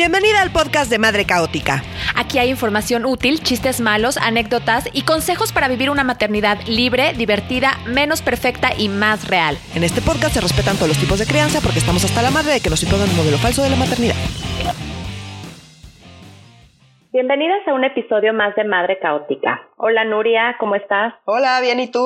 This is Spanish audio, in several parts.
Bienvenida al podcast de Madre Caótica. Aquí hay información útil, chistes malos, anécdotas y consejos para vivir una maternidad libre, divertida, menos perfecta y más real. En este podcast se respetan todos los tipos de crianza porque estamos hasta la madre de que nos impongan un modelo falso de la maternidad. Bienvenidas a un episodio más de Madre Caótica. Hola Nuria, ¿cómo estás? Hola, bien, ¿y tú?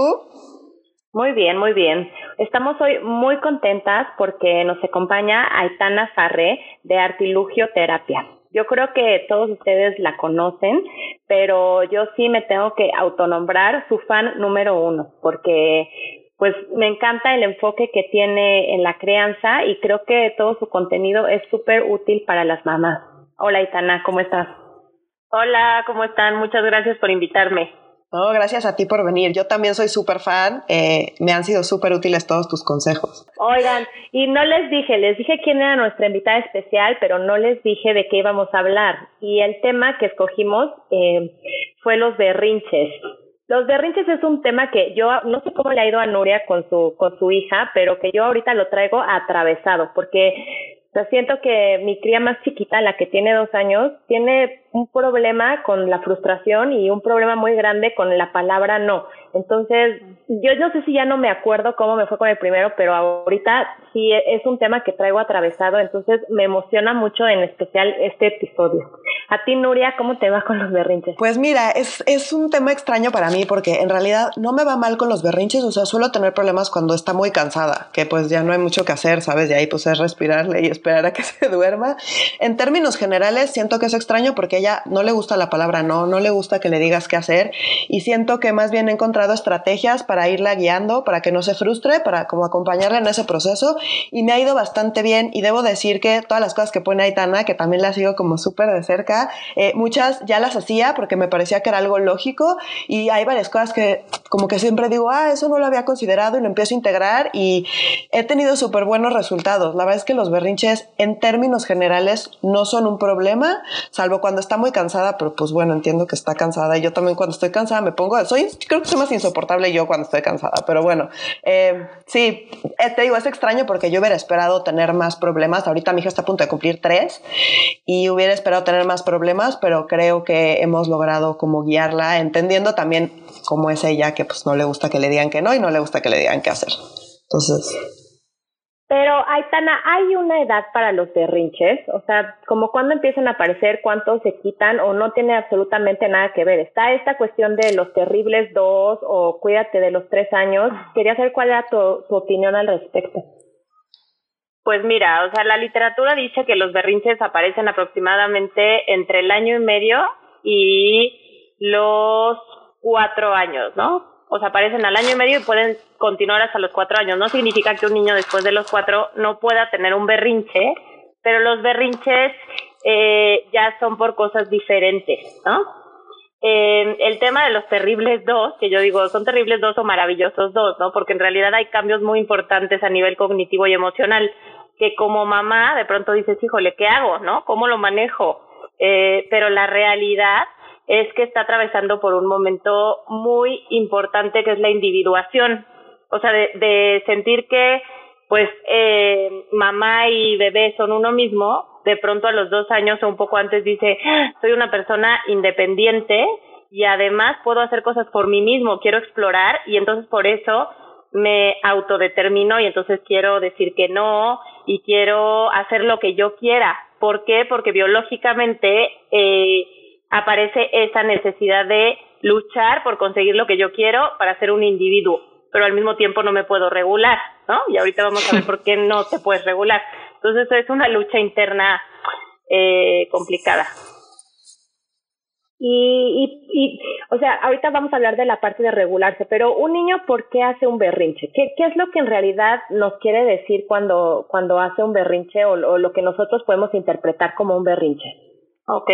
Muy bien, muy bien. Estamos hoy muy contentas porque nos acompaña Aitana Farré de Artilugio Terapia. Yo creo que todos ustedes la conocen, pero yo sí me tengo que autonombrar su fan número uno, porque pues me encanta el enfoque que tiene en la crianza y creo que todo su contenido es súper útil para las mamás. Hola Aitana, ¿cómo estás? Hola, ¿cómo están? Muchas gracias por invitarme. No, gracias a ti por venir. Yo también soy súper fan. Eh, me han sido súper útiles todos tus consejos. Oigan, y no les dije, les dije quién era nuestra invitada especial, pero no les dije de qué íbamos a hablar. Y el tema que escogimos eh, fue los berrinches. Los berrinches es un tema que yo no sé cómo le ha ido a Nuria con su con su hija, pero que yo ahorita lo traigo atravesado, porque siento que mi cría más chiquita, la que tiene dos años, tiene un problema con la frustración y un problema muy grande con la palabra no. Entonces, yo no sé si ya no me acuerdo cómo me fue con el primero, pero ahorita sí es un tema que traigo atravesado, entonces me emociona mucho en especial este episodio. A ti, Nuria, ¿cómo te va con los berrinches? Pues mira, es, es un tema extraño para mí porque en realidad no me va mal con los berrinches, o sea, suelo tener problemas cuando está muy cansada, que pues ya no hay mucho que hacer, ¿sabes? De ahí pues es respirarle y esperar a que se duerma. En términos generales, siento que es extraño porque a ella no le gusta la palabra no, no le gusta que le digas qué hacer y siento que más bien he encontrado estrategias para irla guiando, para que no se frustre, para como acompañarla en ese proceso. Y me ha ido bastante bien. Y debo decir que todas las cosas que pone Aitana, que también la sigo como súper de cerca, eh, muchas ya las hacía porque me parecía que era algo lógico. Y hay varias cosas que como que siempre digo, ah, eso no lo había considerado y lo empiezo a integrar y he tenido súper buenos resultados. La verdad es que los berrinches en términos generales no son un problema, salvo cuando está muy cansada, pero pues bueno, entiendo que está cansada yo también cuando estoy cansada me pongo, soy, creo que soy más insoportable yo cuando estoy cansada, pero bueno, eh, sí, eh, te digo, es extraño porque yo hubiera esperado tener más problemas. Ahorita mi hija está a punto de cumplir tres y hubiera esperado tener más problemas, pero creo que hemos logrado como guiarla, entendiendo también cómo es ella, que pues no le gusta que le digan que no y no le gusta que le digan qué hacer. Entonces, pero, Aitana, ¿hay una edad para los berrinches? O sea, como cuando empiezan a aparecer, cuántos se quitan o no tiene absolutamente nada que ver. Está esta cuestión de los terribles dos o cuídate de los tres años. Quería saber cuál era tu, tu opinión al respecto. Pues mira, o sea, la literatura dice que los berrinches aparecen aproximadamente entre el año y medio y los cuatro años, ¿no? O sea, aparecen al año y medio y pueden continuar hasta los cuatro años. No significa que un niño después de los cuatro no pueda tener un berrinche, pero los berrinches eh, ya son por cosas diferentes, ¿no? Eh, el tema de los terribles dos, que yo digo, son terribles dos o maravillosos dos, ¿no? Porque en realidad hay cambios muy importantes a nivel cognitivo y emocional, que como mamá de pronto dices, híjole, ¿qué hago, no? ¿Cómo lo manejo? Eh, pero la realidad es que está atravesando por un momento muy importante que es la individuación, o sea, de, de sentir que pues eh, mamá y bebé son uno mismo, de pronto a los dos años o un poco antes dice, ah, soy una persona independiente y además puedo hacer cosas por mí mismo, quiero explorar y entonces por eso me autodetermino y entonces quiero decir que no y quiero hacer lo que yo quiera. ¿Por qué? Porque biológicamente eh, aparece esa necesidad de luchar por conseguir lo que yo quiero para ser un individuo, pero al mismo tiempo no me puedo regular, ¿no? Y ahorita vamos a ver por qué no te puedes regular. Entonces es una lucha interna eh, complicada. Y, y, o sea, ahorita vamos a hablar de la parte de regularse, pero un niño, ¿por qué hace un berrinche? ¿Qué, qué es lo que en realidad nos quiere decir cuando, cuando hace un berrinche o, o lo que nosotros podemos interpretar como un berrinche? Ok,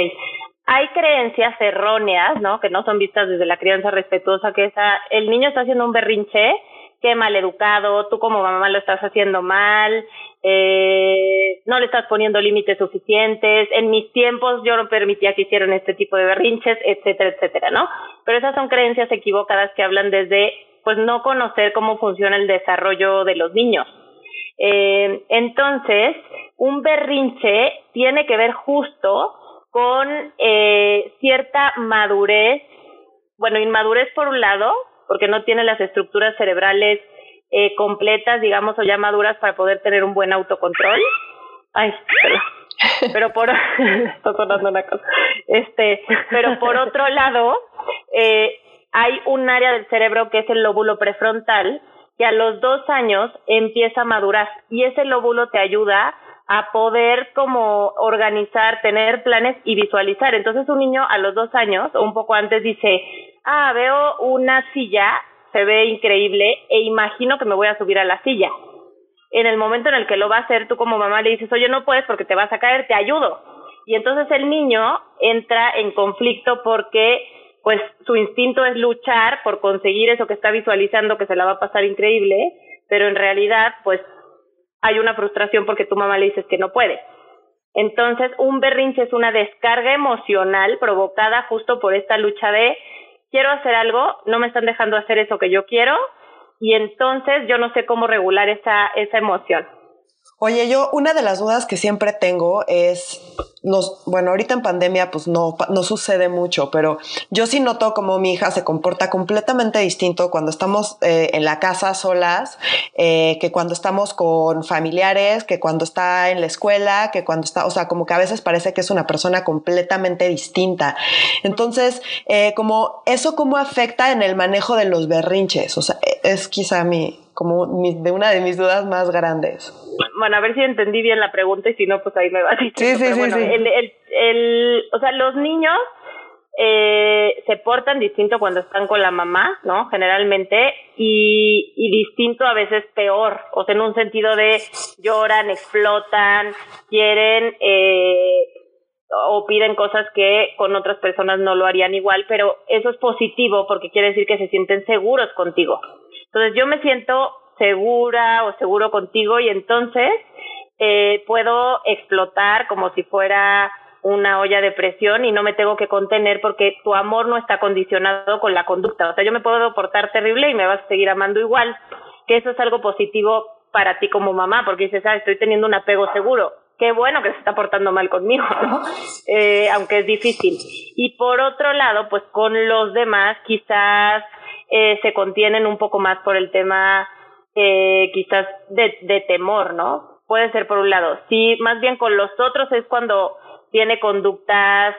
hay creencias erróneas, ¿no? Que no son vistas desde la crianza respetuosa, que esa, el niño está haciendo un berrinche, qué mal educado, tú como mamá lo estás haciendo mal, eh, no le estás poniendo límites suficientes, en mis tiempos yo no permitía que hicieran este tipo de berrinches, etcétera, etcétera, ¿no? Pero esas son creencias equivocadas que hablan desde, pues, no conocer cómo funciona el desarrollo de los niños. Eh, entonces, un berrinche tiene que ver justo con eh, cierta madurez, bueno, inmadurez por un lado, porque no tiene las estructuras cerebrales eh, completas, digamos, o ya maduras para poder tener un buen autocontrol. Ay, pero, pero por está sonando una cosa. Este, pero por otro lado, eh, hay un área del cerebro que es el lóbulo prefrontal que a los dos años empieza a madurar y ese lóbulo te ayuda a poder como organizar, tener planes y visualizar. Entonces un niño a los dos años o un poco antes dice, ah, veo una silla, se ve increíble e imagino que me voy a subir a la silla. En el momento en el que lo va a hacer, tú como mamá le dices, oye, no puedes porque te vas a caer, te ayudo. Y entonces el niño entra en conflicto porque pues su instinto es luchar por conseguir eso que está visualizando que se la va a pasar increíble, pero en realidad pues hay una frustración porque tu mamá le dices que no puede. Entonces, un berrinche es una descarga emocional provocada justo por esta lucha de quiero hacer algo, no me están dejando hacer eso que yo quiero y entonces yo no sé cómo regular esa, esa emoción. Oye, yo una de las dudas que siempre tengo es, nos, bueno, ahorita en pandemia pues no, no sucede mucho, pero yo sí noto como mi hija se comporta completamente distinto cuando estamos eh, en la casa solas, eh, que cuando estamos con familiares, que cuando está en la escuela, que cuando está, o sea, como que a veces parece que es una persona completamente distinta. Entonces, eh, como eso cómo afecta en el manejo de los berrinches, o sea, es quizá mi, como de una de mis dudas más grandes. Bueno, a ver si entendí bien la pregunta y si no, pues ahí me va a decir. Sí, sí, sí, El, el, el, o sea, los niños eh, se portan distinto cuando están con la mamá, ¿no? Generalmente, y, y distinto a veces peor, o sea, en un sentido de lloran, explotan, quieren eh, o piden cosas que con otras personas no lo harían igual, pero eso es positivo porque quiere decir que se sienten seguros contigo. Entonces yo me siento segura o seguro contigo y entonces eh, puedo explotar como si fuera una olla de presión y no me tengo que contener porque tu amor no está condicionado con la conducta. O sea, yo me puedo portar terrible y me vas a seguir amando igual, que eso es algo positivo para ti como mamá, porque dices, ah, estoy teniendo un apego seguro. Qué bueno que se está portando mal conmigo, ¿no? Eh, aunque es difícil. Y por otro lado, pues con los demás quizás eh, se contienen un poco más por el tema eh, quizás de, de temor, ¿no? Puede ser por un lado. Sí, más bien con los otros es cuando tiene conductas,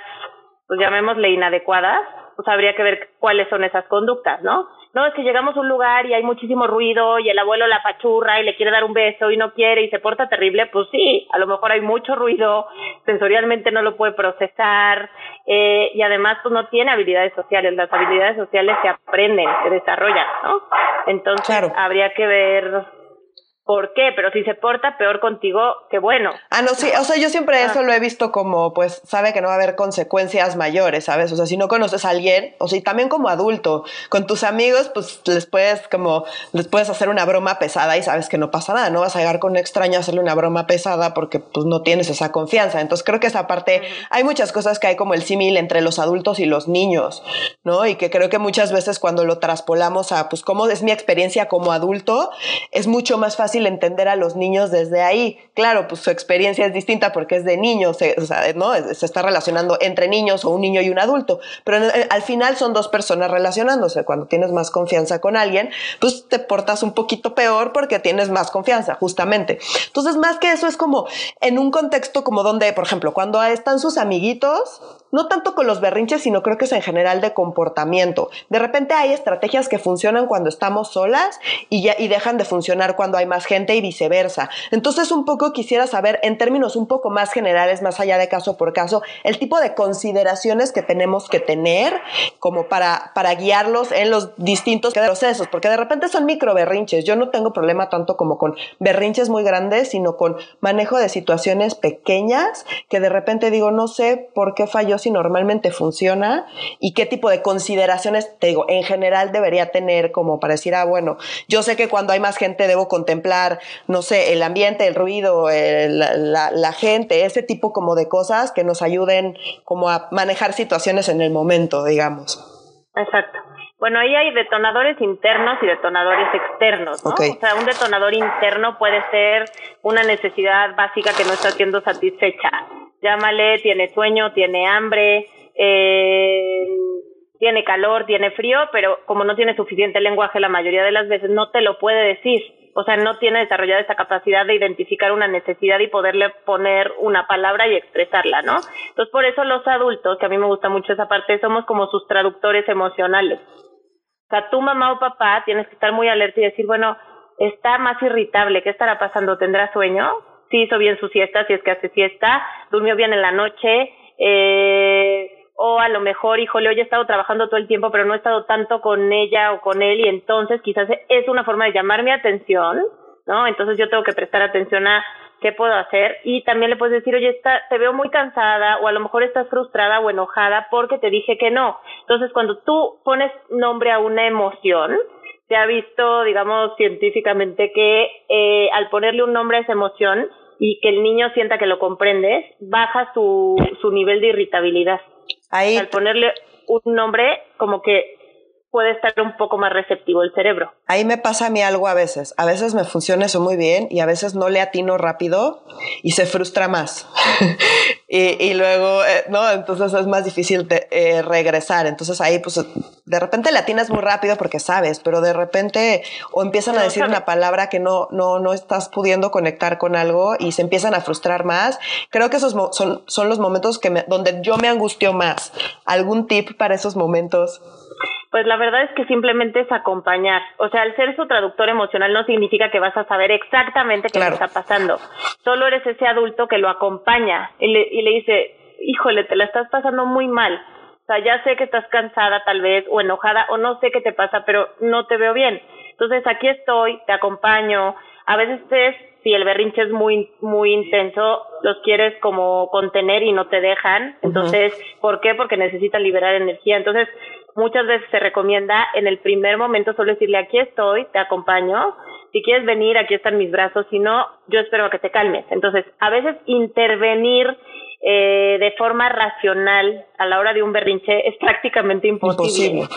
pues llamémosle inadecuadas, pues habría que ver cuáles son esas conductas, ¿no? no, es que llegamos a un lugar y hay muchísimo ruido y el abuelo la pachurra y le quiere dar un beso y no quiere y se porta terrible, pues sí, a lo mejor hay mucho ruido, sensorialmente no lo puede procesar eh, y además pues no tiene habilidades sociales, las habilidades sociales se aprenden, se desarrollan, ¿no? Entonces habría que ver ¿Por qué? Pero si se porta peor contigo, qué bueno. Ah, no, sí, o sea, yo siempre ah. eso lo he visto como, pues, sabe que no va a haber consecuencias mayores, ¿sabes? O sea, si no conoces a alguien, o sea, y también como adulto, con tus amigos, pues, les puedes como, les puedes hacer una broma pesada y sabes que no pasa nada, no vas a llegar con un extraño a hacerle una broma pesada porque, pues, no tienes esa confianza. Entonces, creo que esa parte, hay muchas cosas que hay como el símil entre los adultos y los niños, ¿no? Y que creo que muchas veces cuando lo traspolamos a, pues, cómo es mi experiencia como adulto, es mucho más fácil entender a los niños desde ahí. Claro, pues su experiencia es distinta porque es de niños, se, o sea, ¿no? se está relacionando entre niños o un niño y un adulto, pero al final son dos personas relacionándose. Cuando tienes más confianza con alguien, pues te portas un poquito peor porque tienes más confianza, justamente. Entonces, más que eso es como en un contexto como donde, por ejemplo, cuando están sus amiguitos, no tanto con los berrinches, sino creo que es en general de comportamiento. De repente hay estrategias que funcionan cuando estamos solas y, ya, y dejan de funcionar cuando hay más gente y viceversa. Entonces, un poco quisiera saber, en términos un poco más generales, más allá de caso por caso, el tipo de consideraciones que tenemos que tener como para, para guiarlos en los distintos procesos, porque de repente son micro berrinches. Yo no tengo problema tanto como con berrinches muy grandes, sino con manejo de situaciones pequeñas que de repente digo, no sé por qué falló si normalmente funciona y qué tipo de consideraciones, te digo, en general debería tener como para decir, ah, bueno, yo sé que cuando hay más gente debo contemplar, no sé, el ambiente, el ruido, la, la gente, ese tipo como de cosas que nos ayuden como a manejar situaciones en el momento, digamos. Exacto. Bueno, ahí hay detonadores internos y detonadores externos, ¿no? O sea, un detonador interno puede ser una necesidad básica que no está siendo satisfecha. Llámale, tiene sueño, tiene hambre, eh, tiene calor, tiene frío, pero como no tiene suficiente lenguaje la mayoría de las veces no te lo puede decir. O sea, no tiene desarrollada esa capacidad de identificar una necesidad y poderle poner una palabra y expresarla, ¿no? Entonces, por eso los adultos, que a mí me gusta mucho esa parte, somos como sus traductores emocionales. O sea, tu mamá o papá tienes que estar muy alerta y decir, bueno, está más irritable, ¿qué estará pasando? ¿Tendrá sueño? Sí hizo bien su siesta, si es que hace siesta, durmió bien en la noche, eh, o a lo mejor, híjole, hoy he estado trabajando todo el tiempo, pero no he estado tanto con ella o con él y entonces quizás es una forma de llamar mi atención, ¿no? Entonces yo tengo que prestar atención a qué puedo hacer y también le puedes decir, oye, está, te veo muy cansada o a lo mejor estás frustrada o enojada porque te dije que no. Entonces cuando tú pones nombre a una emoción, se ha visto, digamos, científicamente que eh, al ponerle un nombre a esa emoción y que el niño sienta que lo comprendes, baja su, su nivel de irritabilidad. Al ponerle un nombre, como que puede estar un poco más receptivo el cerebro. Ahí me pasa a mí algo a veces. A veces me funciona eso muy bien y a veces no le atino rápido y se frustra más. y, luego, eh, ¿no? Entonces es más difícil de, eh, regresar. Entonces ahí, pues, de repente le atinas muy rápido porque sabes, pero de repente o empiezan a decir una palabra que no, no, no estás pudiendo conectar con algo y se empiezan a frustrar más. Creo que esos son, son los momentos que donde yo me angustio más. ¿Algún tip para esos momentos? Pues la verdad es que simplemente es acompañar. O sea, al ser su traductor emocional no significa que vas a saber exactamente qué le está pasando. Solo eres ese adulto que lo acompaña y le, y le dice, híjole, te la estás pasando muy mal. O sea, ya sé que estás cansada tal vez o enojada o no sé qué te pasa, pero no te veo bien. Entonces aquí estoy, te acompaño. A veces es, si el berrinche es muy muy intenso, los quieres como contener y no te dejan. Entonces, ¿por qué? Porque necesitan liberar energía. Entonces, muchas veces se recomienda en el primer momento solo decirle aquí estoy, te acompaño, si quieres venir, aquí están mis brazos, si no, yo espero que te calmes. Entonces, a veces intervenir eh, de forma racional a la hora de un berrinche es prácticamente imposible.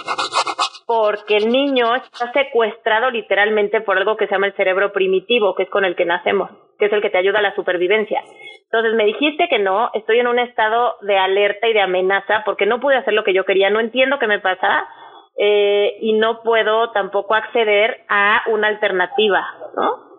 Porque el niño está secuestrado literalmente por algo que se llama el cerebro primitivo, que es con el que nacemos, que es el que te ayuda a la supervivencia. Entonces me dijiste que no, estoy en un estado de alerta y de amenaza porque no pude hacer lo que yo quería, no entiendo qué me pasa eh, y no puedo tampoco acceder a una alternativa, ¿no?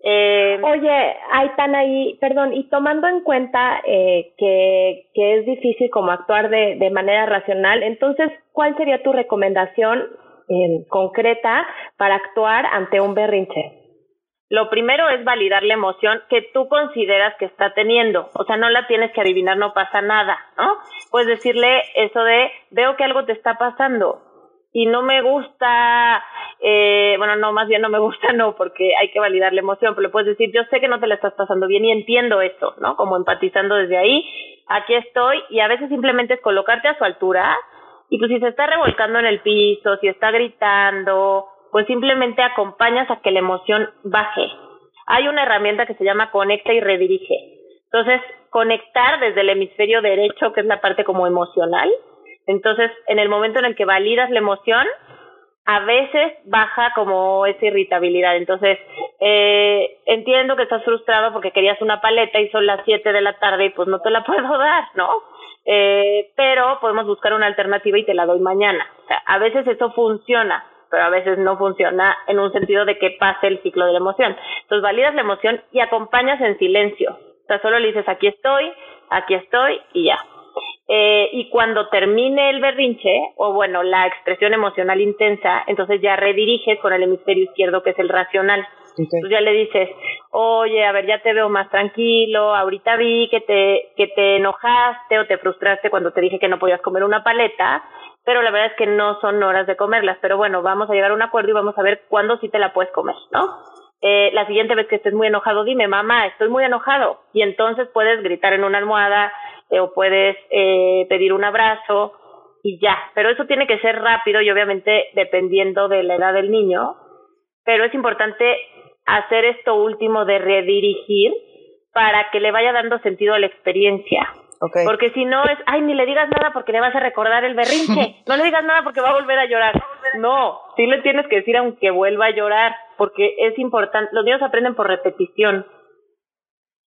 Eh, Oye, tan ahí, perdón, y tomando en cuenta eh, que, que es difícil como actuar de, de manera racional, entonces, ¿cuál sería tu recomendación eh, concreta para actuar ante un berrinche? Lo primero es validar la emoción que tú consideras que está teniendo. O sea, no la tienes que adivinar, no pasa nada, ¿no? Puedes decirle eso de, veo que algo te está pasando y no me gusta, eh, bueno, no, más bien no me gusta, no, porque hay que validar la emoción, pero puedes decir, yo sé que no te la estás pasando bien y entiendo eso, ¿no? Como empatizando desde ahí, aquí estoy y a veces simplemente es colocarte a su altura y pues si se está revolcando en el piso, si está gritando, pues simplemente acompañas a que la emoción baje. Hay una herramienta que se llama conecta y redirige. Entonces, conectar desde el hemisferio derecho, que es la parte como emocional. Entonces, en el momento en el que validas la emoción, a veces baja como esa irritabilidad. Entonces, eh, entiendo que estás frustrado porque querías una paleta y son las 7 de la tarde y pues no te la puedo dar, ¿no? Eh, pero podemos buscar una alternativa y te la doy mañana. O sea, a veces eso funciona pero a veces no funciona en un sentido de que pase el ciclo de la emoción. Entonces validas la emoción y acompañas en silencio. O sea, solo le dices aquí estoy, aquí estoy y ya. Eh, y cuando termine el berrinche, o bueno, la expresión emocional intensa, entonces ya rediriges con el hemisferio izquierdo que es el racional. Entonces ya le dices, oye, a ver, ya te veo más tranquilo, ahorita vi que te, que te enojaste o te frustraste cuando te dije que no podías comer una paleta, pero la verdad es que no son horas de comerlas, pero bueno, vamos a llegar a un acuerdo y vamos a ver cuándo sí te la puedes comer, ¿no? Eh, la siguiente vez que estés muy enojado, dime, mamá, estoy muy enojado, y entonces puedes gritar en una almohada eh, o puedes eh, pedir un abrazo y ya, pero eso tiene que ser rápido y obviamente dependiendo de la edad del niño, pero es importante hacer esto último de redirigir para que le vaya dando sentido a la experiencia. Porque si no es, ay, ni le digas nada porque le vas a recordar el berrinche. No le digas nada porque va a volver a llorar. No, sí le tienes que decir aunque vuelva a llorar, porque es importante. Los niños aprenden por repetición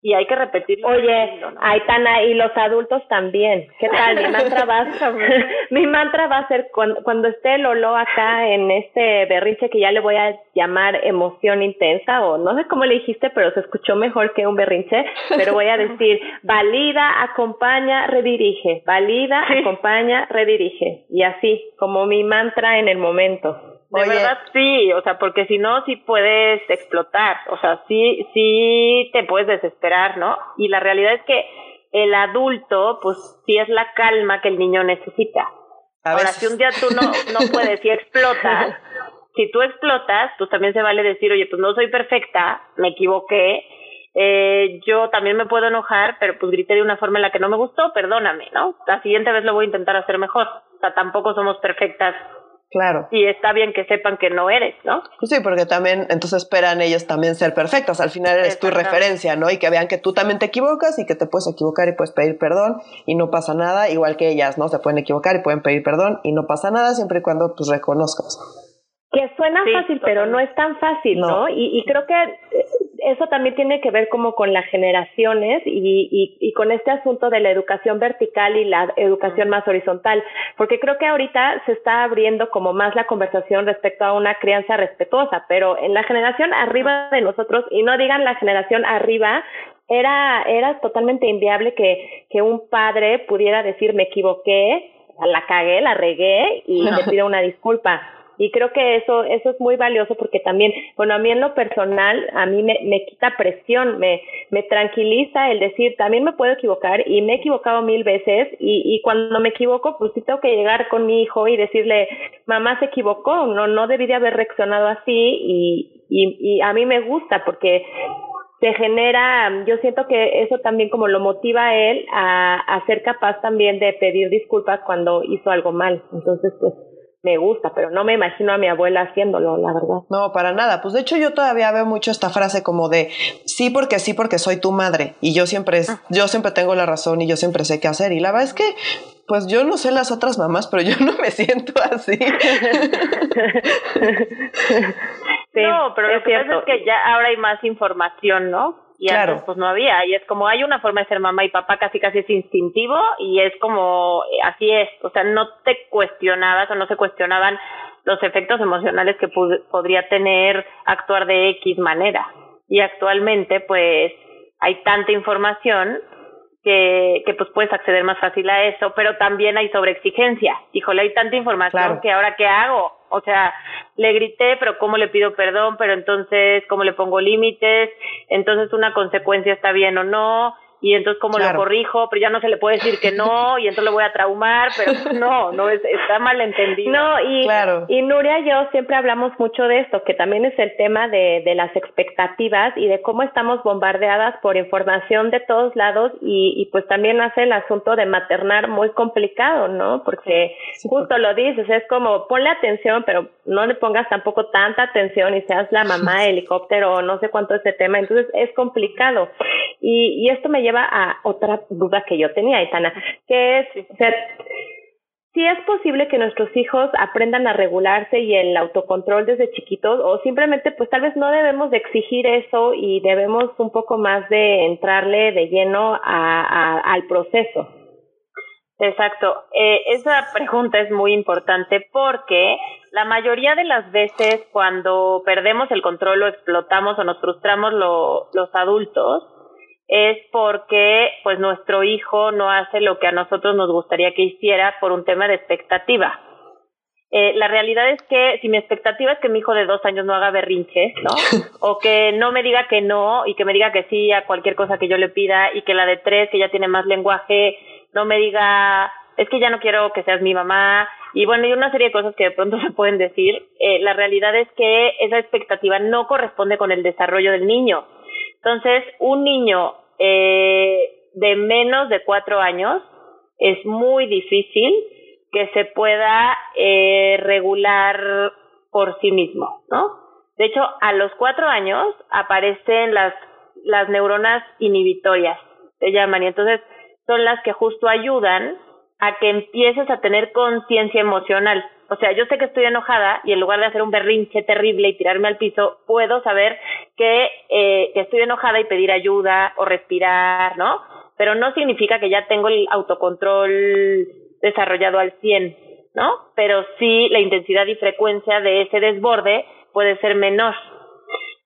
y hay que repetirlo. Oye, Aitana, y los adultos también. ¿Qué tal? Mi mantra va, mi mantra va a ser cuando, cuando esté Lolo acá en este berrinche que ya le voy a llamar emoción intensa o no sé cómo le dijiste, pero se escuchó mejor que un berrinche, pero voy a decir valida, acompaña, redirige, valida, acompaña, redirige y así como mi mantra en el momento. De verdad sí, o sea, porque si no, sí puedes explotar, o sea, sí, sí te puedes desesperar, ¿no? Y la realidad es que el adulto, pues sí es la calma que el niño necesita. Ahora, si un día tú no, no puedes y explotas, si tú explotas, pues también se vale decir, oye, pues no soy perfecta, me equivoqué, eh, yo también me puedo enojar, pero pues grité de una forma en la que no me gustó, perdóname, ¿no? La siguiente vez lo voy a intentar hacer mejor. O sea, tampoco somos perfectas Claro. Y está bien que sepan que no eres, ¿no? Pues sí, porque también, entonces esperan ellos también ser perfectas. Al final eres tu referencia, ¿no? Y que vean que tú también te equivocas y que te puedes equivocar y puedes pedir perdón y no pasa nada, igual que ellas, ¿no? Se pueden equivocar y pueden pedir perdón y no pasa nada siempre y cuando pues reconozcas. Que suena fácil, pero no es tan fácil, ¿no? Y, y creo que eh, eso también tiene que ver como con las generaciones y, y, y, con este asunto de la educación vertical y la educación más horizontal, porque creo que ahorita se está abriendo como más la conversación respecto a una crianza respetuosa, pero en la generación arriba de nosotros, y no digan la generación arriba, era, era totalmente inviable que, que un padre pudiera decir me equivoqué, la cagué, la regué y me pido una disculpa y creo que eso eso es muy valioso porque también bueno a mí en lo personal a mí me, me quita presión me me tranquiliza el decir también me puedo equivocar y me he equivocado mil veces y, y cuando me equivoco pues sí tengo que llegar con mi hijo y decirle mamá se equivocó no no debí de haber reaccionado así y y, y a mí me gusta porque se genera, yo siento que eso también como lo motiva a él a, a ser capaz también de pedir disculpas cuando hizo algo mal. Entonces, pues, me gusta, pero no me imagino a mi abuela haciéndolo, la verdad. No, para nada. Pues de hecho yo todavía veo mucho esta frase como de sí porque sí porque soy tu madre y yo siempre ah. yo siempre tengo la razón y yo siempre sé qué hacer y la verdad es que pues yo no sé las otras mamás, pero yo no me siento así. no, pero lo que pasa es que ya ahora hay más información, ¿no? Y claro. antes pues no había y es como hay una forma de ser mamá y papá casi casi es instintivo y es como así es o sea no te cuestionabas o no se cuestionaban los efectos emocionales que podría tener actuar de X manera y actualmente pues hay tanta información que, que pues puedes acceder más fácil a eso, pero también hay sobreexigencia. Híjole, hay tanta información que ahora qué hago? O sea, le grité, pero ¿cómo le pido perdón? Pero entonces, ¿cómo le pongo límites? Entonces, una consecuencia está bien o no y entonces cómo lo corrijo, pero ya no se le puede decir que no y entonces lo voy a traumar, pero no, no es está mal entendido. No, y, y Nuria y yo siempre hablamos mucho de esto, que también es el tema de, de las expectativas y de cómo estamos bombardeadas por información de todos lados y, y pues también hace el asunto de maternar muy complicado, ¿no? Porque justo lo dices, es como ponle atención, pero no le pongas tampoco tanta atención y seas la mamá helicóptero o no sé cuánto ese tema, entonces es complicado. Y, y esto me lleva a otra duda que yo tenía, Itana, que es, o sea, si es posible que nuestros hijos aprendan a regularse y el autocontrol desde chiquitos o simplemente pues tal vez no debemos de exigir eso y debemos un poco más de entrarle de lleno a, al proceso. Exacto. Eh, esa pregunta es muy importante porque la mayoría de las veces cuando perdemos el control o explotamos o nos frustramos los adultos, es porque pues nuestro hijo no hace lo que a nosotros nos gustaría que hiciera por un tema de expectativa. Eh, la realidad es que si mi expectativa es que mi hijo de dos años no haga berrinches, ¿no? O que no me diga que no y que me diga que sí a cualquier cosa que yo le pida y que la de tres, que ya tiene más lenguaje, no me diga, es que ya no quiero que seas mi mamá y bueno, y una serie de cosas que de pronto se pueden decir. Eh, la realidad es que esa expectativa no corresponde con el desarrollo del niño. Entonces, un niño eh, de menos de cuatro años es muy difícil que se pueda eh, regular por sí mismo, ¿no? De hecho, a los cuatro años aparecen las, las neuronas inhibitorias, se llaman, y entonces son las que justo ayudan a que empieces a tener conciencia emocional. O sea, yo sé que estoy enojada y en lugar de hacer un berrinche terrible y tirarme al piso, puedo saber que, eh, que estoy enojada y pedir ayuda o respirar, ¿no? Pero no significa que ya tengo el autocontrol desarrollado al 100, ¿no? Pero sí la intensidad y frecuencia de ese desborde puede ser menor.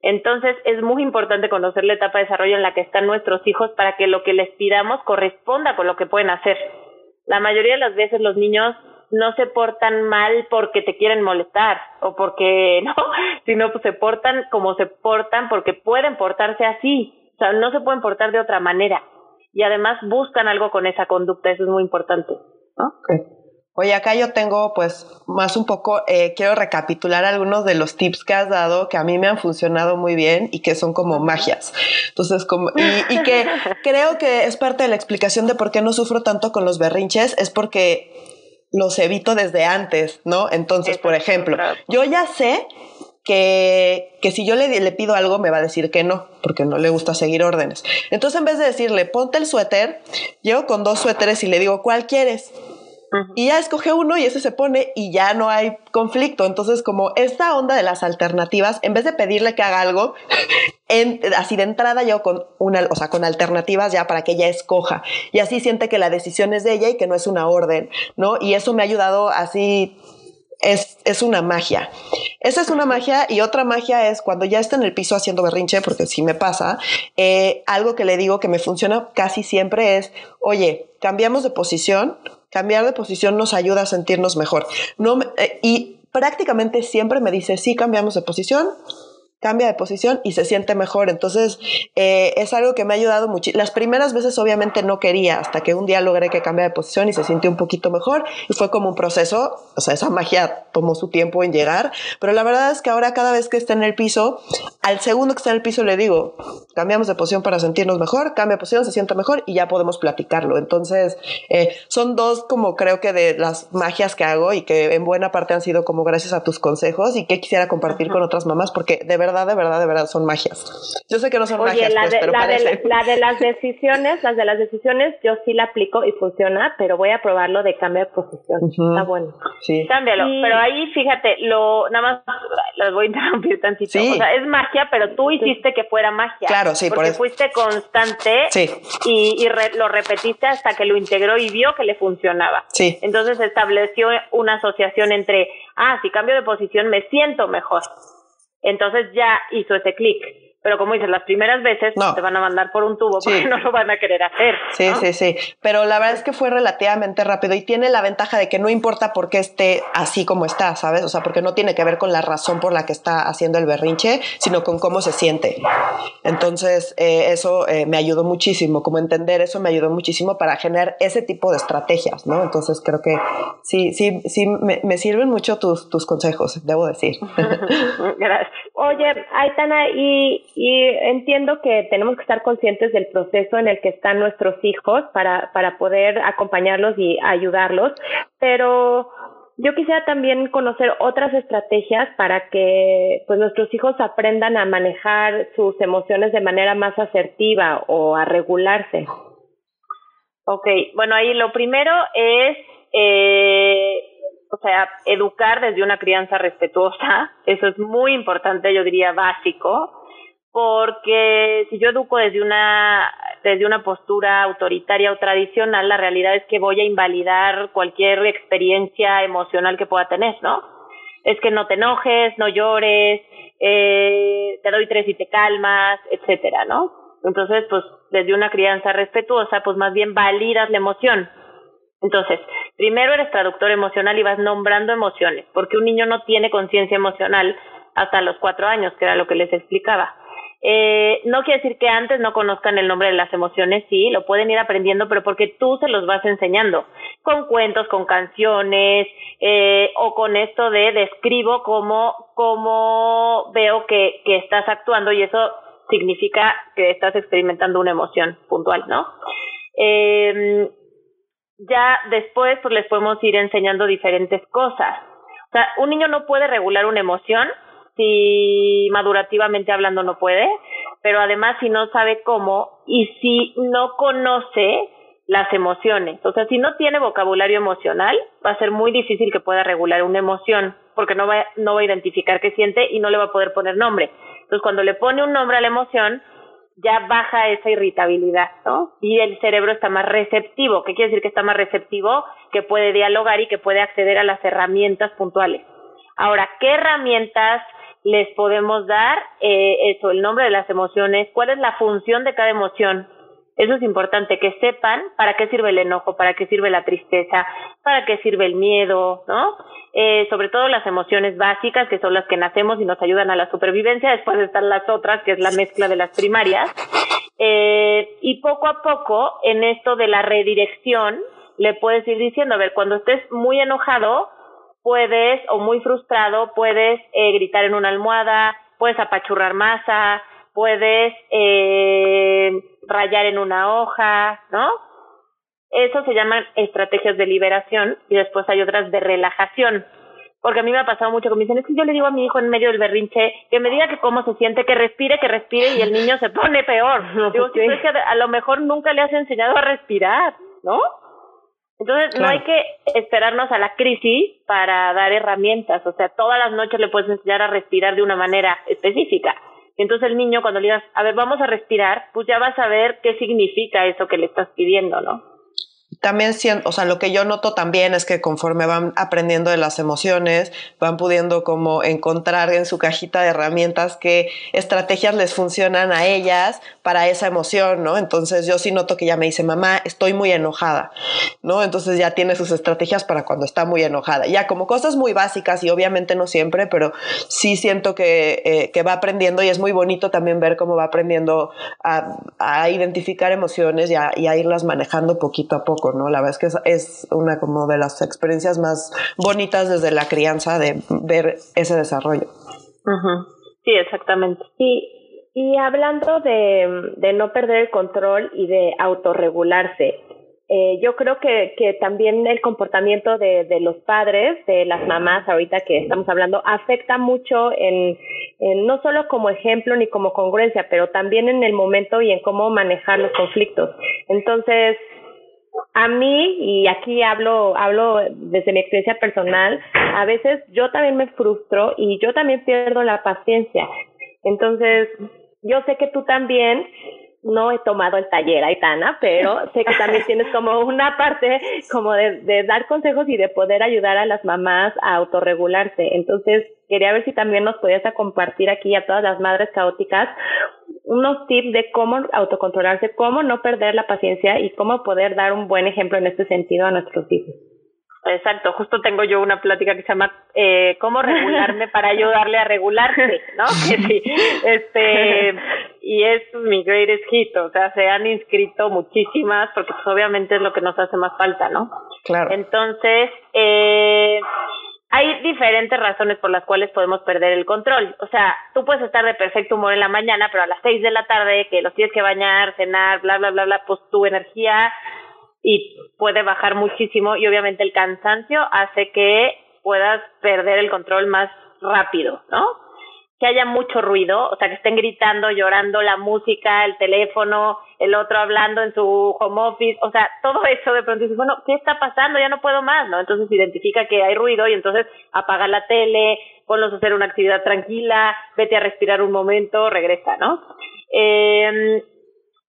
Entonces es muy importante conocer la etapa de desarrollo en la que están nuestros hijos para que lo que les pidamos corresponda con lo que pueden hacer. La mayoría de las veces los niños no se portan mal porque te quieren molestar o porque no, sino pues se portan como se portan porque pueden portarse así, o sea, no se pueden portar de otra manera y además buscan algo con esa conducta, eso es muy importante. ¿no? Oye, acá yo tengo pues más un poco, eh, quiero recapitular algunos de los tips que has dado que a mí me han funcionado muy bien y que son como magias. Entonces, como, y, que creo que es parte de la explicación de por qué no sufro tanto con los berrinches, es porque los evito desde antes, ¿no? Entonces, por ejemplo, yo ya sé que, que, si yo le, le, pido algo me va a decir que no, porque no le gusta seguir órdenes. Entonces, en vez de decirle, ponte el suéter, llego con dos suéteres y le digo, ¿cuál quieres? Y ya escoge uno y ese se pone y ya no hay conflicto. Entonces, como esta onda de las alternativas, en vez de pedirle que haga algo, así de entrada yo con una, o sea, con alternativas ya para que ella escoja. Y así siente que la decisión es de ella y que no es una orden, ¿no? Y eso me ha ayudado así es, es, una magia. Esa es una magia y otra magia es cuando ya está en el piso haciendo berrinche, porque sí me pasa, eh, algo que le digo que me funciona casi siempre es, oye, cambiamos de posición, cambiar de posición nos ayuda a sentirnos mejor. No, eh, y prácticamente siempre me dice, sí, cambiamos de posición, cambia de posición y se siente mejor. Entonces, eh, es algo que me ha ayudado mucho. Las primeras veces obviamente no quería, hasta que un día logré que cambie de posición y se sintió un poquito mejor. Y fue como un proceso, o sea, esa magia tomó su tiempo en llegar. Pero la verdad es que ahora cada vez que está en el piso, al segundo que está en el piso le digo, cambiamos de posición para sentirnos mejor, cambia de posición, se siente mejor y ya podemos platicarlo. Entonces, eh, son dos como creo que de las magias que hago y que en buena parte han sido como gracias a tus consejos y que quisiera compartir con otras mamás porque de verdad de verdad, de verdad son magias. Yo sé que no son magias, la pues, de, pero la De, la de las decisiones, las de las decisiones, yo sí la aplico y funciona, pero voy a probarlo de cambio de posición. Está bueno. Sí. Cámbialo. Pero ahí, fíjate, lo, nada más, los voy a interrumpir tantito. O sea, es magia, pero tú hiciste que fuera magia. Claro, sí, porque por fuiste constante y, y lo repetiste hasta que lo integró y vio que le funcionaba. Sí. Entonces estableció una asociación entre, ah, si cambio de posición me siento mejor. Entonces ya hizo ese clic. Pero como dices, las primeras veces te van a mandar por un tubo porque no lo van a querer hacer. Sí, sí, sí. Pero la verdad es que fue relativamente rápido y tiene la ventaja de que no importa por qué esté así como está, ¿sabes? O sea, porque no tiene que ver con la razón por la que está haciendo el berrinche, sino con cómo se siente. Entonces, eh, eso eh, me ayudó muchísimo, como entender eso me ayudó muchísimo para generar ese tipo de estrategias, ¿no? Entonces, creo que sí, sí, sí, me, me sirven mucho tus, tus consejos, debo decir. Gracias. Oye, Aitana, y y entiendo que tenemos que estar conscientes del proceso en el que están nuestros hijos para, para poder acompañarlos y ayudarlos, pero yo quisiera también conocer otras estrategias para que pues nuestros hijos aprendan a manejar sus emociones de manera más asertiva o a regularse. Ok, bueno, ahí lo primero es, eh, o sea, educar desde una crianza respetuosa, eso es muy importante, yo diría básico, porque si yo educo desde una desde una postura autoritaria o tradicional, la realidad es que voy a invalidar cualquier experiencia emocional que pueda tener, ¿no? Es que no te enojes, no llores, eh, te doy tres y te calmas, etcétera, ¿no? Entonces, pues desde una crianza respetuosa, pues más bien validas la emoción. Entonces, primero eres traductor emocional y vas nombrando emociones, porque un niño no tiene conciencia emocional hasta los cuatro años, que era lo que les explicaba. Eh, no quiere decir que antes no conozcan el nombre de las emociones, sí, lo pueden ir aprendiendo, pero porque tú se los vas enseñando, con cuentos, con canciones, eh, o con esto de describo cómo, cómo veo que, que estás actuando y eso significa que estás experimentando una emoción puntual, ¿no? Eh, ya después pues les podemos ir enseñando diferentes cosas. O sea, un niño no puede regular una emoción si madurativamente hablando no puede, pero además si no sabe cómo y si no conoce las emociones. O sea, si no tiene vocabulario emocional, va a ser muy difícil que pueda regular una emoción, porque no va, no va a identificar qué siente y no le va a poder poner nombre. Entonces, cuando le pone un nombre a la emoción, ya baja esa irritabilidad, ¿no? Y el cerebro está más receptivo. ¿Qué quiere decir que está más receptivo? Que puede dialogar y que puede acceder a las herramientas puntuales. Ahora, ¿qué herramientas les podemos dar? Eh, eso, el nombre de las emociones, cuál es la función de cada emoción. Eso es importante, que sepan para qué sirve el enojo, para qué sirve la tristeza, para qué sirve el miedo, ¿no? Eh, sobre todo las emociones básicas, que son las que nacemos y nos ayudan a la supervivencia, después están las otras, que es la mezcla de las primarias. Eh, y poco a poco, en esto de la redirección, le puedes ir diciendo, a ver, cuando estés muy enojado, puedes, o muy frustrado, puedes eh, gritar en una almohada, puedes apachurrar masa, puedes eh, rayar en una hoja, ¿no? Eso se llaman estrategias de liberación y después hay otras de relajación. Porque a mí me ha pasado mucho que me dicen, es que yo le digo a mi hijo en medio del berrinche que me diga que cómo se siente, que respire, que respire y el niño se pone peor. digo, sí, es que a lo mejor nunca le has enseñado a respirar, ¿no? Entonces no hay que esperarnos a la crisis para dar herramientas, o sea, todas las noches le puedes enseñar a respirar de una manera específica. Entonces el niño cuando le digas, a ver, vamos a respirar, pues ya vas a ver qué significa eso que le estás pidiendo, ¿no? También, o sea, lo que yo noto también es que conforme van aprendiendo de las emociones, van pudiendo como encontrar en su cajita de herramientas qué estrategias les funcionan a ellas para esa emoción, ¿no? Entonces yo sí noto que ella me dice, mamá, estoy muy enojada, ¿no? Entonces ya tiene sus estrategias para cuando está muy enojada. Ya como cosas muy básicas y obviamente no siempre, pero sí siento que, eh, que va aprendiendo y es muy bonito también ver cómo va aprendiendo a, a identificar emociones y a, y a irlas manejando poquito a poco. ¿No? La verdad es que es, una como de las experiencias más bonitas desde la crianza de ver ese desarrollo. Sí, exactamente. Y, y hablando de, de no perder el control y de autorregularse, eh, yo creo que, que también el comportamiento de, de los padres, de las mamás ahorita que estamos hablando, afecta mucho en, en, no solo como ejemplo ni como congruencia, pero también en el momento y en cómo manejar los conflictos. Entonces, a mí, y aquí hablo, hablo desde mi experiencia personal, a veces yo también me frustro y yo también pierdo la paciencia. Entonces, yo sé que tú también no he tomado el taller, Aitana, pero sé que también tienes como una parte como de, de, dar consejos y de poder ayudar a las mamás a autorregularse. Entonces, quería ver si también nos podías compartir aquí a todas las madres caóticas unos tips de cómo autocontrolarse, cómo no perder la paciencia y cómo poder dar un buen ejemplo en este sentido a nuestros hijos. Exacto, justo tengo yo una plática que se llama eh, cómo regularme para ayudarle a regularse, ¿no? Que sí, este, y es mi greatest hit, o sea, se han inscrito muchísimas porque pues, obviamente es lo que nos hace más falta, ¿no? Claro. Entonces, eh, hay diferentes razones por las cuales podemos perder el control. O sea, tú puedes estar de perfecto humor en la mañana, pero a las seis de la tarde, que los tienes que bañar, cenar, bla, bla, bla, bla, pues tu energía y puede bajar muchísimo y obviamente el cansancio hace que puedas perder el control más rápido, ¿no? Que haya mucho ruido, o sea, que estén gritando, llorando la música, el teléfono, el otro hablando en su home office, o sea, todo eso de pronto dices, bueno, ¿qué está pasando? Ya no puedo más, ¿no? Entonces identifica que hay ruido y entonces apaga la tele, ponlos a hacer una actividad tranquila, vete a respirar un momento, regresa, ¿no? Eh,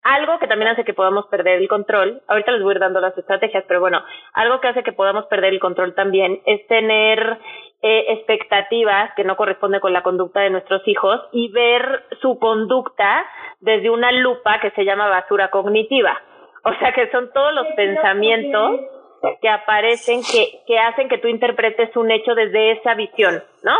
algo que también hace que podamos perder el control, ahorita les voy a ir dando las estrategias, pero bueno, algo que hace que podamos perder el control también es tener eh, expectativas que no corresponden con la conducta de nuestros hijos y ver su conducta desde una lupa que se llama basura cognitiva. O sea que son todos los pensamientos que aparecen que, que hacen que tú interpretes un hecho desde esa visión, ¿no?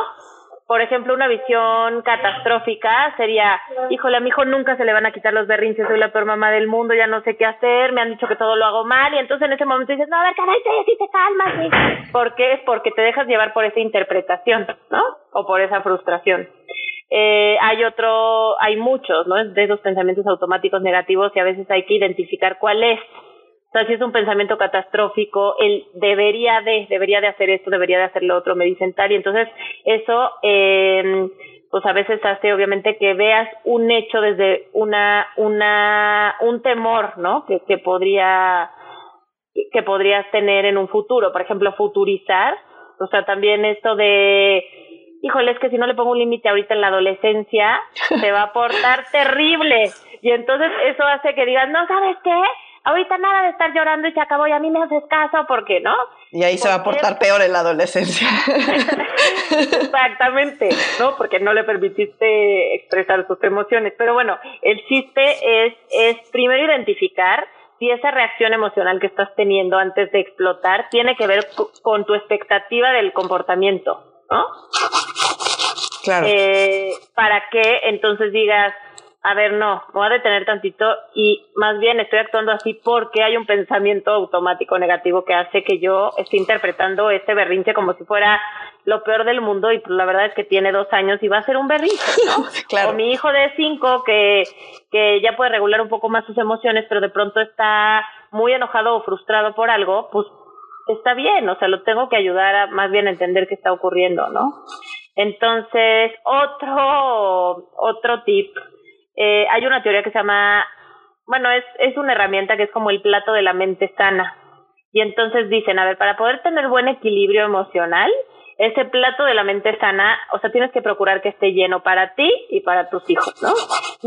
Por ejemplo, una visión catastrófica sería, híjole, a mi hijo nunca se le van a quitar los berrinches, soy la peor mamá del mundo, ya no sé qué hacer, me han dicho que todo lo hago mal, y entonces en ese momento dices, no, a ver, caray, sí, te calmas, sí. ¿Por qué? Es porque te dejas llevar por esa interpretación, ¿no? O por esa frustración. Eh, hay otro, hay muchos, ¿no? De esos pensamientos automáticos negativos y a veces hay que identificar cuál es o sea, si es un pensamiento catastrófico, él debería de, debería de hacer esto, debería de hacer lo otro, me dicen tal, y entonces eso eh, pues a veces hace obviamente que veas un hecho desde una, una, un temor, ¿no? Que, que podría, que podrías tener en un futuro. Por ejemplo, futurizar. O sea, también esto de, híjole, es que si no le pongo un límite ahorita en la adolescencia, se va a portar terrible. Y entonces eso hace que digas, no, ¿sabes qué? Ahorita nada de estar llorando y se acabó y a mí me haces caso porque no. Y ahí se va a portar peor en la adolescencia. Exactamente, ¿no? Porque no le permitiste expresar sus emociones. Pero bueno, el chiste es, es primero identificar si esa reacción emocional que estás teniendo antes de explotar tiene que ver con tu expectativa del comportamiento, ¿no? Claro. Eh, para que entonces digas, a ver, no, me voy a detener tantito y más bien estoy actuando así porque hay un pensamiento automático negativo que hace que yo esté interpretando este berrinche como si fuera lo peor del mundo y pues la verdad es que tiene dos años y va a ser un berrinche, ¿no? claro. O mi hijo de cinco que, que ya puede regular un poco más sus emociones, pero de pronto está muy enojado o frustrado por algo, pues está bien, o sea, lo tengo que ayudar a más bien entender qué está ocurriendo, ¿no? Entonces, otro, otro tip eh, hay una teoría que se llama, bueno, es, es una herramienta que es como el plato de la mente sana. Y entonces dicen, a ver, para poder tener buen equilibrio emocional, ese plato de la mente sana, o sea, tienes que procurar que esté lleno para ti y para tus hijos, ¿no?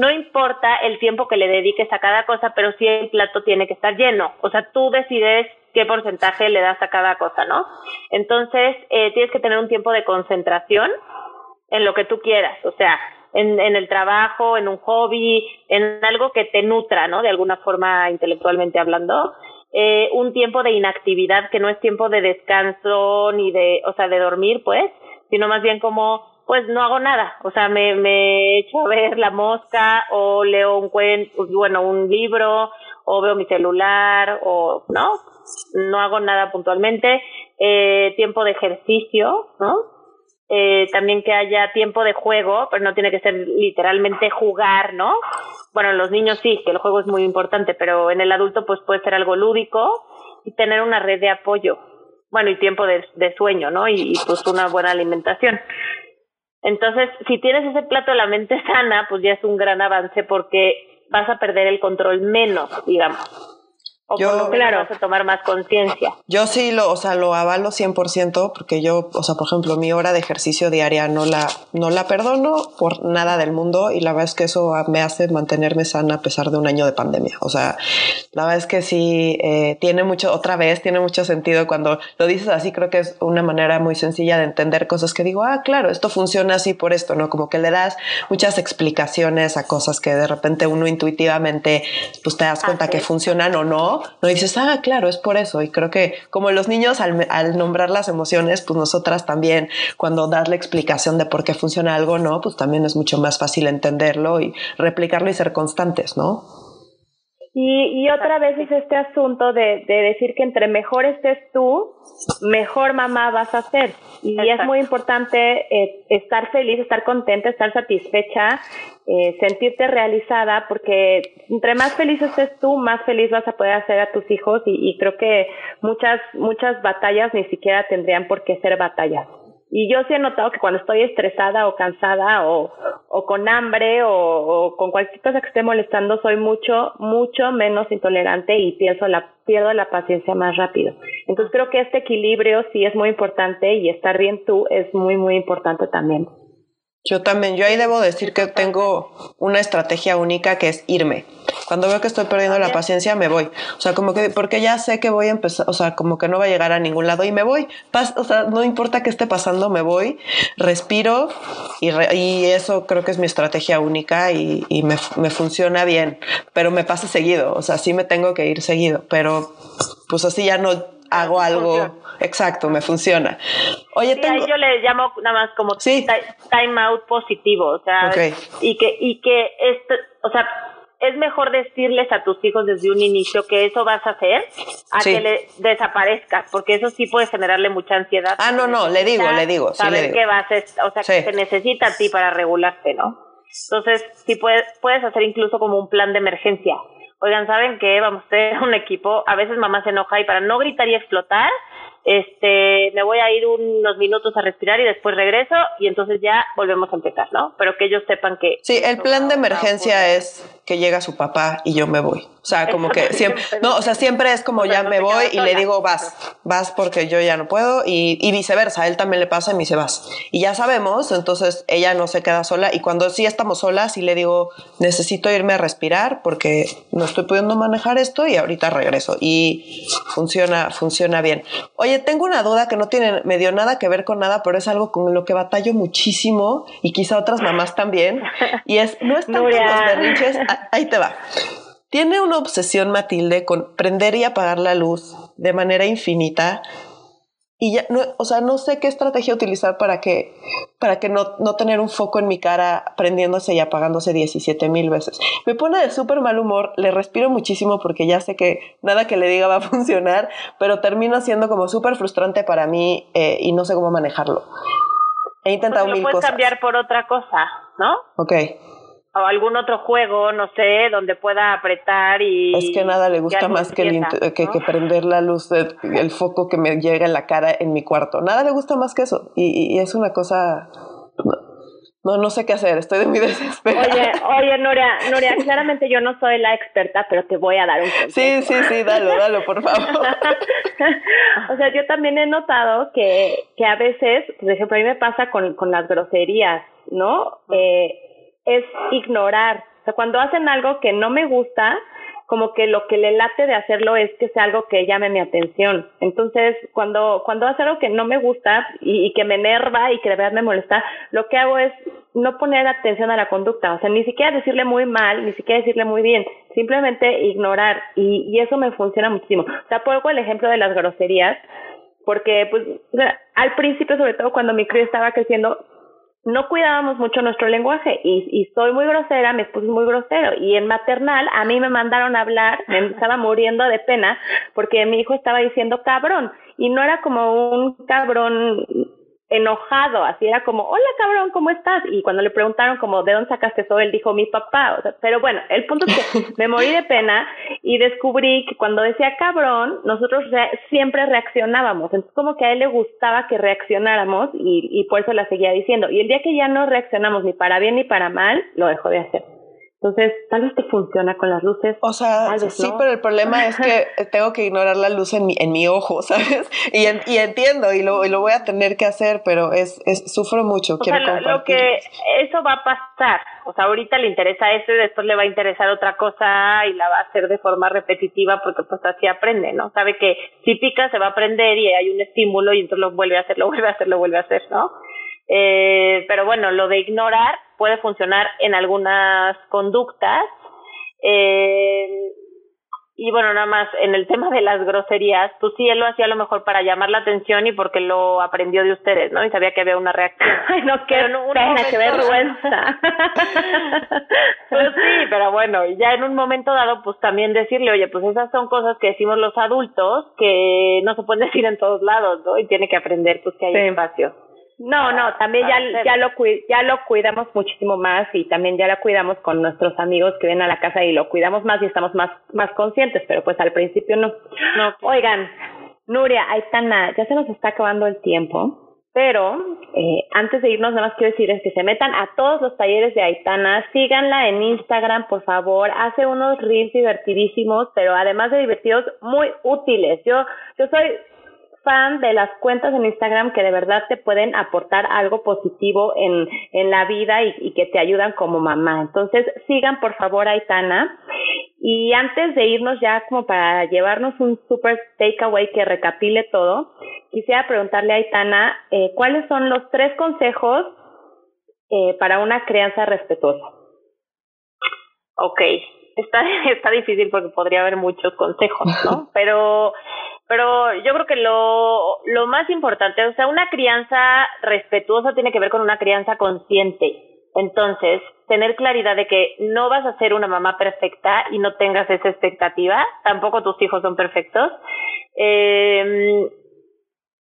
No importa el tiempo que le dediques a cada cosa, pero sí el plato tiene que estar lleno. O sea, tú decides qué porcentaje le das a cada cosa, ¿no? Entonces, eh, tienes que tener un tiempo de concentración en lo que tú quieras. O sea, en, en el trabajo, en un hobby, en algo que te nutra, ¿no? De alguna forma intelectualmente hablando. Eh, un tiempo de inactividad que no es tiempo de descanso ni de, o sea, de dormir, pues, sino más bien como, pues no hago nada, o sea, me, me echo a ver la mosca o leo un cuento, bueno, un libro o veo mi celular o, ¿no? No hago nada puntualmente. Eh, tiempo de ejercicio, ¿no? Eh, también que haya tiempo de juego, pero no tiene que ser literalmente jugar, ¿no? Bueno, en los niños sí, que el juego es muy importante, pero en el adulto pues puede ser algo lúdico y tener una red de apoyo, bueno, y tiempo de, de sueño, ¿no? Y, y, pues una buena alimentación. Entonces, si tienes ese plato de la mente sana, pues ya es un gran avance porque vas a perder el control menos, digamos o yo, por lo claro. vas a tomar más conciencia. Yo sí lo, o sea, lo avalo 100% porque yo, o sea, por ejemplo, mi hora de ejercicio diaria no la, no la perdono por nada del mundo y la verdad es que eso me hace mantenerme sana a pesar de un año de pandemia. O sea, la verdad es que sí, eh, tiene mucho, otra vez, tiene mucho sentido cuando lo dices así, creo que es una manera muy sencilla de entender cosas que digo, ah, claro, esto funciona así por esto, ¿no? Como que le das muchas explicaciones a cosas que de repente uno intuitivamente, pues te das cuenta así que funcionan o no no dices, ah, claro, es por eso. Y creo que como los niños al, al, nombrar las emociones, pues nosotras también, cuando das la explicación de por qué funciona algo, ¿no? Pues también es mucho más fácil entenderlo y replicarlo y ser constantes, ¿no? Y, y otra vez es este asunto de, de decir que entre mejor estés tú, mejor mamá vas a ser. Y Exacto. es muy importante eh, estar feliz, estar contenta, estar satisfecha, eh, sentirte realizada, porque entre más feliz estés tú, más feliz vas a poder hacer a tus hijos y, y creo que muchas, muchas batallas ni siquiera tendrían por qué ser batallas. Y yo sí he notado que cuando estoy estresada o cansada o, o con hambre o, con cualquier cosa que esté molestando, soy mucho, mucho menos intolerante y pienso la, pierdo la paciencia más rápido. Entonces creo que este equilibrio sí es muy importante y estar bien tú es muy, muy importante también. Yo también, yo ahí debo decir que tengo una estrategia única que es irme. Cuando veo que estoy perdiendo la paciencia, me voy. O sea, como que, porque ya sé que voy a empezar, o sea, como que no va a llegar a ningún lado y me voy. Pas, o sea, no importa qué esté pasando, me voy, respiro y, re, y eso creo que es mi estrategia única y, y me, me, funciona bien. Pero me pasa seguido, o sea, sí me tengo que ir seguido, pero pues así ya no hago algo. Exacto, me funciona. Oye, sí, tengo... yo le llamo nada más como sí. time out positivo, o sea, okay. y que y que este, o sea, es mejor decirles a tus hijos desde un inicio que eso vas a hacer a sí. que le desaparezcas, porque eso sí puede generarle mucha ansiedad. Ah, no, no, le digo, le digo. Saber sí, le digo. qué vas a, o sea, sí. que te necesita a ti para regularte, ¿no? Entonces, sí puedes, puedes hacer incluso como un plan de emergencia. Oigan, ¿saben qué? Vamos a ser un equipo. A veces mamá se enoja y para no gritar y explotar, este, me voy a ir unos minutos a respirar y después regreso y entonces ya volvemos a empezar, ¿no? Pero que ellos sepan que... Sí, el plan de emergencia es que llega su papá y yo me voy. O sea, como que siempre, no, o sea, siempre es como ya me voy y le digo vas, vas porque yo ya no puedo y, y viceversa, a él también le pasa y me dice vas. Y ya sabemos, entonces ella no se queda sola y cuando sí estamos solas y le digo necesito irme a respirar porque no estoy pudiendo manejar esto y ahorita regreso y funciona, funciona bien. Oye, tengo una duda que no tiene medio nada que ver con nada, pero es algo con lo que batallo muchísimo y quizá otras mamás también y es, no es tanto los berrinches, ahí te va. Tiene una obsesión Matilde con prender y apagar la luz de manera infinita y ya no, o sea, no sé qué estrategia utilizar para que, para que no, no tener un foco en mi cara prendiéndose y apagándose 17 mil veces. Me pone de súper mal humor, le respiro muchísimo porque ya sé que nada que le diga va a funcionar, pero termina siendo como súper frustrante para mí eh, y no sé cómo manejarlo. He intentado pues mil lo puedes cosas. cambiar por otra cosa, ¿no? Ok. O algún otro juego, no sé, donde pueda apretar y... Es que nada le gusta más que, el que, prender la luz, el foco que me llega en la cara en mi cuarto. Nada le gusta más que eso. Y, y es una cosa... No, no, sé qué hacer, estoy de muy desesperada. Oye, oye, Nuria, Nuria, claramente yo no soy la experta, pero te voy a dar un consejo. Sí, sí, sí, dalo, dalo, por favor. o sea, yo también he notado que, que a veces, por ejemplo, a mí me pasa con, con las groserías, ¿no? Eh, es ignorar. O sea, cuando hacen algo que no me gusta, como que lo que le late de hacerlo es que sea algo que llame mi atención. Entonces, cuando, cuando hace algo que no me gusta y, que me enerva y que de verdad me molesta, lo que hago es no poner atención a la conducta. O sea, ni siquiera decirle muy mal, ni siquiera decirle muy bien, simplemente ignorar. Y, y eso me funciona muchísimo. O sea, pongo el ejemplo de las groserías, porque pues al principio, sobre todo cuando mi crío estaba creciendo, no cuidábamos mucho nuestro lenguaje y, y soy muy grosera, mi esposo es muy grosero y en maternal a mí me mandaron a hablar, me estaba muriendo de pena porque mi hijo estaba diciendo cabrón y no era como un cabrón enojado, así era como, hola cabrón, ¿cómo estás? Y cuando le preguntaron como, ¿de dónde sacaste eso? Él dijo, mi papá, o sea, pero bueno, el punto es que me morí de pena y descubrí que cuando decía cabrón, nosotros re siempre reaccionábamos, entonces como que a él le gustaba que reaccionáramos y, y por eso la seguía diciendo, y el día que ya no reaccionamos ni para bien ni para mal, lo dejó de hacer. Entonces, tal vez te funciona con las luces. O sea, sí, no. pero el problema es que tengo que ignorar la luz en mi, en mi ojo, ¿sabes? Y, en- y entiendo, y lo, y lo voy a tener que hacer, pero es, es sufro mucho, O quiero sea, lo, lo compartir. que eso va a pasar. O sea, ahorita le interesa esto y después le va a interesar otra cosa y la va a hacer de forma repetitiva porque pues así aprende, ¿no? Sabe que si pica se va a aprender y hay un estímulo y entonces lo vuelve a hacer, lo vuelve a hacer, lo vuelve a hacer, ¿no? Eh, pero bueno, lo de ignorar puede funcionar en algunas conductas. Eh, y bueno, nada más en el tema de las groserías, pues sí, él lo hacía a lo mejor para llamar la atención y porque lo aprendió de ustedes, ¿no? Y sabía que había una reacción. Ay, no, qué pena, vergüenza. Pues sí, pero bueno, y ya en un momento dado, pues también decirle, oye, pues esas son cosas que decimos los adultos que no se pueden decir en todos lados, ¿no? Y tiene que aprender, pues que hay Sí. espacio. No, no, también ya, ya, lo cui- ya lo cuidamos muchísimo más y también ya lo cuidamos con nuestros amigos que vienen a la casa y lo cuidamos más y estamos más, más conscientes, pero pues al principio no. No, Oigan, Nuria, Aitana, ya se nos está acabando el tiempo, pero eh, antes de irnos nada más quiero decirles que se metan a todos los talleres de Aitana, síganla en Instagram, por favor, hace unos reels divertidísimos, pero además de divertidos, muy útiles. Yo, yo soy fan de las cuentas en Instagram que de verdad te pueden aportar algo positivo en, en la vida y, y que te ayudan como mamá. Entonces, sigan por favor a Aitana. Y antes de irnos ya como para llevarnos un super takeaway que recapile todo, quisiera preguntarle a Aitana eh, cuáles son los tres consejos eh, para una crianza respetuosa. Ok, está, está difícil porque podría haber muchos consejos, ¿no? Pero, pero yo creo que lo, lo más importante, o sea, una crianza respetuosa tiene que ver con una crianza consciente. Entonces, tener claridad de que no vas a ser una mamá perfecta y no tengas esa expectativa, tampoco tus hijos son perfectos. Eh,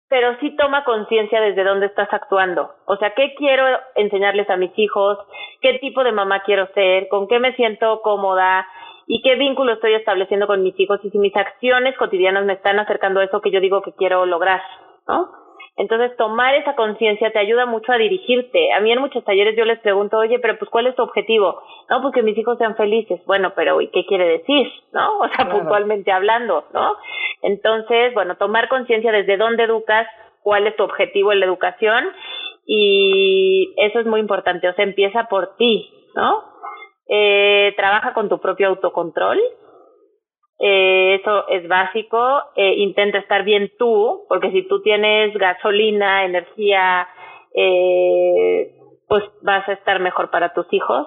pero sí toma conciencia desde dónde estás actuando. O sea, ¿qué quiero enseñarles a mis hijos? ¿Qué tipo de mamá quiero ser? ¿Con qué me siento cómoda? ¿Y qué vínculo estoy estableciendo con mis hijos? Y si mis acciones cotidianas me están acercando a eso que yo digo que quiero lograr, ¿no? Entonces, tomar esa conciencia te ayuda mucho a dirigirte. A mí en muchos talleres yo les pregunto, oye, pero pues, ¿cuál es tu objetivo? No, pues que mis hijos sean felices. Bueno, pero ¿y qué quiere decir? ¿No? O sea, puntualmente hablando, ¿no? Entonces, bueno, tomar conciencia desde dónde educas, cuál es tu objetivo en la educación y eso es muy importante. O sea, empieza por ti, ¿no? Eh, trabaja con tu propio autocontrol eh, eso es básico. Eh, intenta estar bien tú, porque si tú tienes gasolina, energía, pues vas a estar mejor para tus hijos.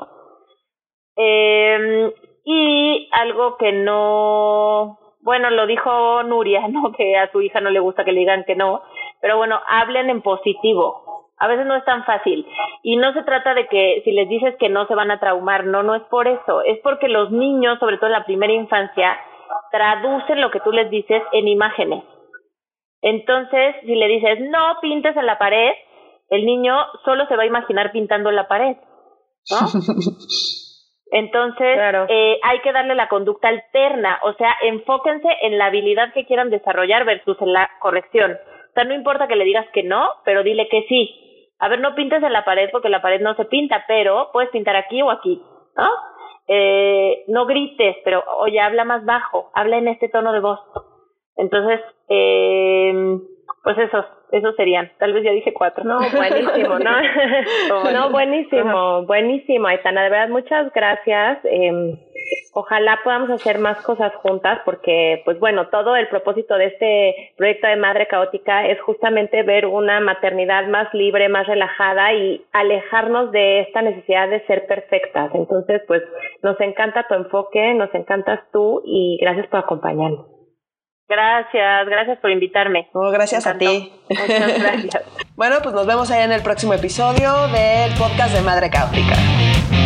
Eh, y algo que no, bueno, lo dijo Nuria, ¿no? Que a su hija no le gusta que le digan que no, pero bueno, hablen en positivo. A veces no es tan fácil. Y no se trata de que si les dices que no se van a traumar, no, no es por eso. Es porque los niños, sobre todo en la primera infancia, traducen lo que tú les dices en imágenes. Entonces, si le dices, no pintes en la pared, el niño solo se va a imaginar pintando en la pared, ¿no? Entonces, eh, hay que darle la conducta alterna, o sea, enfóquense en la habilidad que quieran desarrollar versus en la corrección. O sea, no importa que le digas que no, pero dile que sí. A ver, no pintes en la pared porque la pared no se pinta, pero puedes pintar aquí o aquí, ¿no? eh, no grites, pero oye, habla más bajo, habla en este tono de voz. Entonces, eh, pues esos, esos serían. Tal vez ya dije cuatro. No, buenísimo, ¿no? no, buenísimo, buenísimo, Aitana. De verdad, muchas gracias. Eh, ojalá podamos hacer más cosas juntas porque, pues bueno, todo el propósito de este proyecto de Madre Caótica es justamente ver una maternidad más libre, más relajada y alejarnos de esta necesidad de ser perfectas. Entonces, pues nos encanta tu enfoque, nos encantas tú y gracias por acompañarnos. Gracias, gracias por invitarme. gracias a ti. Muchas gracias. bueno, pues nos vemos ahí en el próximo episodio del podcast de Madre Caótica.